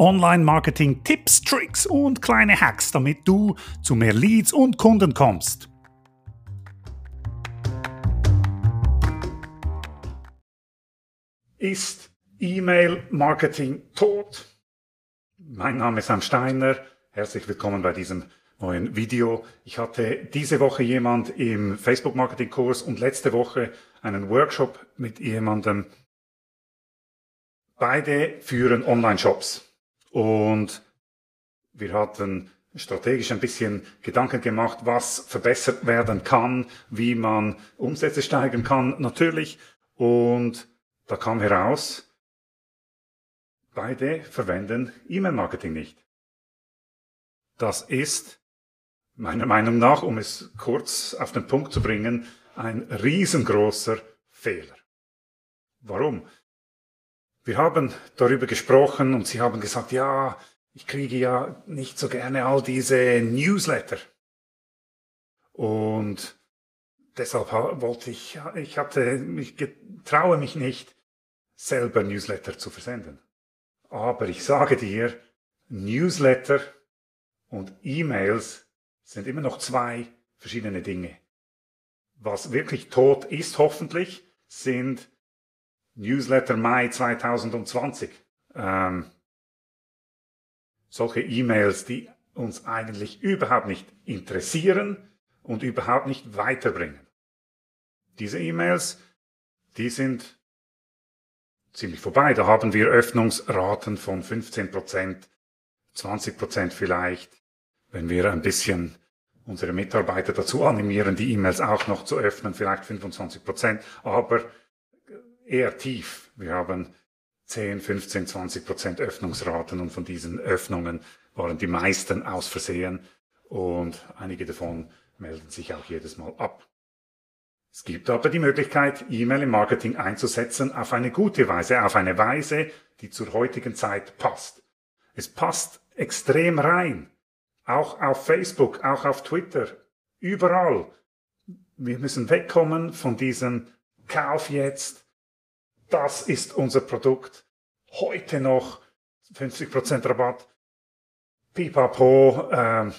Online-Marketing Tipps, Tricks und kleine Hacks, damit du zu mehr Leads und Kunden kommst. Ist E-Mail-Marketing tot? Mein Name ist Sam Steiner. Herzlich willkommen bei diesem neuen Video. Ich hatte diese Woche jemand im Facebook-Marketing-Kurs und letzte Woche einen Workshop mit jemandem, Beide führen Online-Shops und wir hatten strategisch ein bisschen Gedanken gemacht, was verbessert werden kann, wie man Umsätze steigern kann, natürlich. Und da kam heraus, beide verwenden E-Mail-Marketing nicht. Das ist meiner Meinung nach, um es kurz auf den Punkt zu bringen, ein riesengroßer Fehler. Warum? Wir haben darüber gesprochen und Sie haben gesagt, ja, ich kriege ja nicht so gerne all diese Newsletter. Und deshalb wollte ich, ich hatte, ich traue mich nicht, selber Newsletter zu versenden. Aber ich sage dir, Newsletter und E-Mails sind immer noch zwei verschiedene Dinge. Was wirklich tot ist, hoffentlich, sind Newsletter Mai 2020. Ähm, solche E-Mails, die uns eigentlich überhaupt nicht interessieren und überhaupt nicht weiterbringen. Diese E-Mails, die sind ziemlich vorbei. Da haben wir Öffnungsraten von 15 Prozent, 20 Prozent vielleicht, wenn wir ein bisschen unsere Mitarbeiter dazu animieren, die E-Mails auch noch zu öffnen, vielleicht 25 Prozent. Aber eher tief. Wir haben 10, 15, 20 Prozent Öffnungsraten und von diesen Öffnungen waren die meisten aus Versehen und einige davon melden sich auch jedes Mal ab. Es gibt aber die Möglichkeit, E-Mail im Marketing einzusetzen auf eine gute Weise, auf eine Weise, die zur heutigen Zeit passt. Es passt extrem rein. Auch auf Facebook, auch auf Twitter, überall. Wir müssen wegkommen von diesem Kauf jetzt, das ist unser Produkt. Heute noch 50% Rabatt. Pipapo, äh,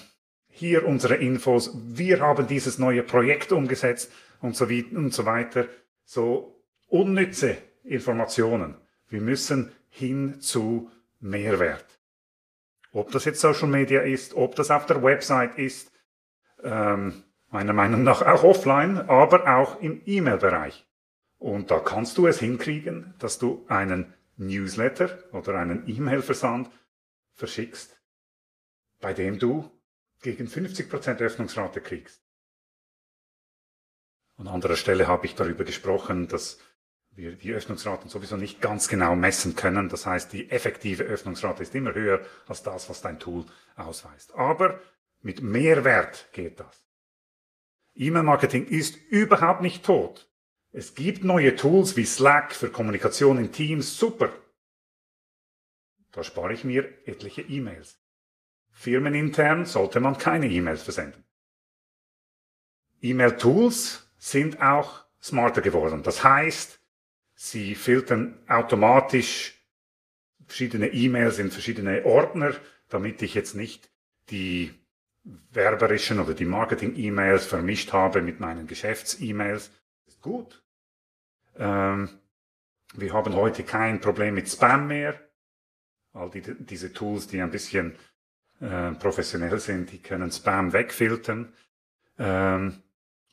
hier unsere Infos. Wir haben dieses neue Projekt umgesetzt und so, wie, und so weiter. So unnütze Informationen. Wir müssen hin zu Mehrwert. Ob das jetzt Social Media ist, ob das auf der Website ist, ähm, meiner Meinung nach auch offline, aber auch im E-Mail-Bereich. Und da kannst du es hinkriegen, dass du einen Newsletter oder einen E-Mail-Versand verschickst, bei dem du gegen 50% Öffnungsrate kriegst. An anderer Stelle habe ich darüber gesprochen, dass wir die Öffnungsraten sowieso nicht ganz genau messen können. Das heißt, die effektive Öffnungsrate ist immer höher als das, was dein Tool ausweist. Aber mit Mehrwert geht das. E-Mail-Marketing ist überhaupt nicht tot. Es gibt neue Tools wie Slack für Kommunikation in Teams, super. Da spare ich mir etliche E-Mails. Firmenintern sollte man keine E-Mails versenden. E-Mail-Tools sind auch smarter geworden. Das heißt, sie filtern automatisch verschiedene E-Mails in verschiedene Ordner, damit ich jetzt nicht die werberischen oder die Marketing-E-Mails vermischt habe mit meinen Geschäfts-E-Mails. Ist gut. Ähm, wir haben heute kein Problem mit Spam mehr. All die, diese Tools, die ein bisschen äh, professionell sind, die können Spam wegfiltern. Ähm,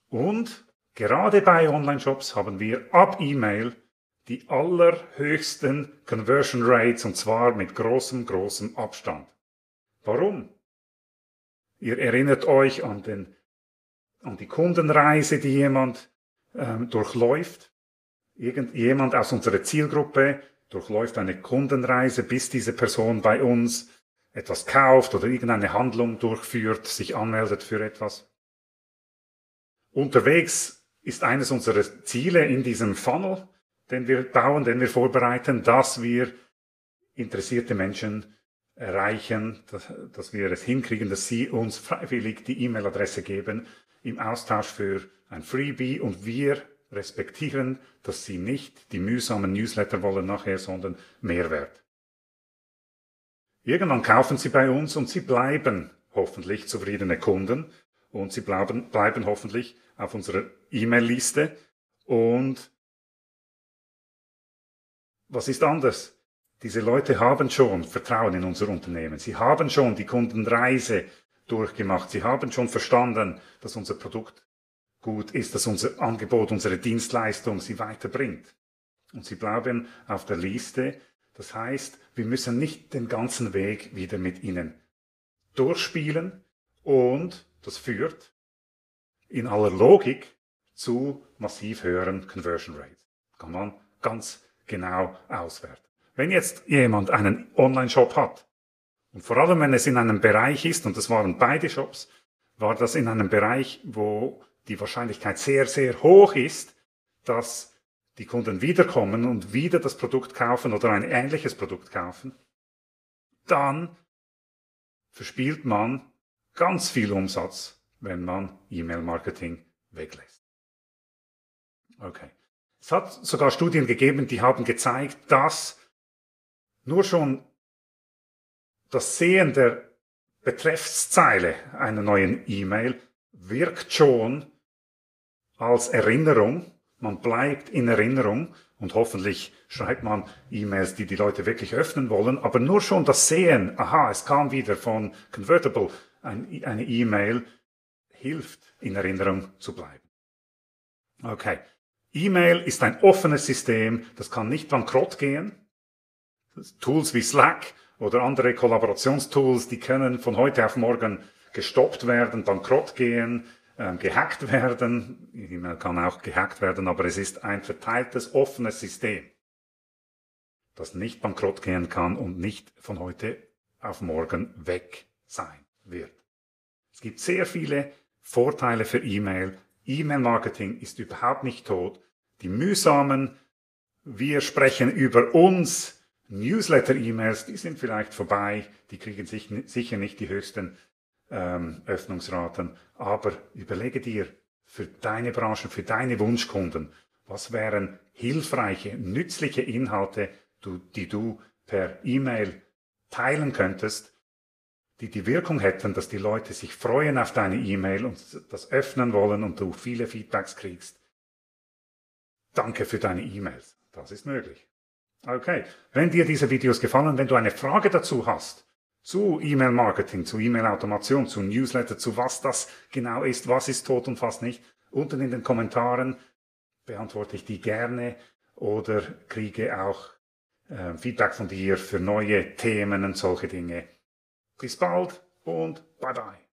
und gerade bei Online-Shops haben wir ab E-Mail die allerhöchsten Conversion Rates und zwar mit großem, großem Abstand. Warum? Ihr erinnert euch an, den, an die Kundenreise, die jemand ähm, durchläuft. Irgendjemand aus unserer Zielgruppe durchläuft eine Kundenreise, bis diese Person bei uns etwas kauft oder irgendeine Handlung durchführt, sich anmeldet für etwas. Unterwegs ist eines unserer Ziele in diesem Funnel, den wir bauen, den wir vorbereiten, dass wir interessierte Menschen erreichen, dass, dass wir es hinkriegen, dass sie uns freiwillig die E-Mail-Adresse geben im Austausch für ein Freebie und wir respektieren, dass sie nicht die mühsamen Newsletter wollen nachher, sondern Mehrwert. Irgendwann kaufen sie bei uns und sie bleiben hoffentlich zufriedene Kunden und sie bleiben, bleiben hoffentlich auf unserer E-Mail-Liste. Und was ist anders? Diese Leute haben schon Vertrauen in unser Unternehmen. Sie haben schon die Kundenreise durchgemacht. Sie haben schon verstanden, dass unser Produkt gut ist, dass unser Angebot, unsere Dienstleistung sie weiterbringt. Und sie bleiben auf der Liste. Das heißt, wir müssen nicht den ganzen Weg wieder mit ihnen durchspielen und das führt in aller Logik zu massiv höheren Conversion Rates. Kann man ganz genau auswerten. Wenn jetzt jemand einen Online-Shop hat und vor allem wenn es in einem Bereich ist, und das waren beide Shops, war das in einem Bereich, wo die Wahrscheinlichkeit sehr, sehr hoch ist, dass die Kunden wiederkommen und wieder das Produkt kaufen oder ein ähnliches Produkt kaufen, dann verspielt man ganz viel Umsatz, wenn man E-Mail-Marketing weglässt. Okay. Es hat sogar Studien gegeben, die haben gezeigt, dass nur schon das Sehen der Betreffszeile einer neuen E-Mail wirkt schon als Erinnerung. Man bleibt in Erinnerung und hoffentlich schreibt man E-Mails, die die Leute wirklich öffnen wollen. Aber nur schon das Sehen, aha, es kam wieder von Convertible eine E-Mail, hilft in Erinnerung zu bleiben. Okay. E-Mail ist ein offenes System, das kann nicht bankrott gehen. Tools wie Slack oder andere Kollaborationstools, die können von heute auf morgen gestoppt werden, bankrott gehen, äh, gehackt werden. E-Mail kann auch gehackt werden, aber es ist ein verteiltes, offenes System, das nicht bankrott gehen kann und nicht von heute auf morgen weg sein wird. Es gibt sehr viele Vorteile für E-Mail. E-Mail-Marketing ist überhaupt nicht tot. Die mühsamen, wir sprechen über uns, Newsletter-E-Mails, die sind vielleicht vorbei, die kriegen sich, sicher nicht die höchsten ähm, Öffnungsraten, aber überlege dir für deine Branche, für deine Wunschkunden, was wären hilfreiche, nützliche Inhalte, die du per E-Mail teilen könntest, die die Wirkung hätten, dass die Leute sich freuen auf deine E-Mail und das öffnen wollen und du viele Feedbacks kriegst. Danke für deine E-Mails. Das ist möglich. Okay. Wenn dir diese Videos gefallen, wenn du eine Frage dazu hast, zu E-Mail-Marketing, zu E-Mail-Automation, zu Newsletter, zu was das genau ist, was ist tot und was nicht, unten in den Kommentaren beantworte ich die gerne oder kriege auch äh, Feedback von dir für neue Themen und solche Dinge. Bis bald und bye bye.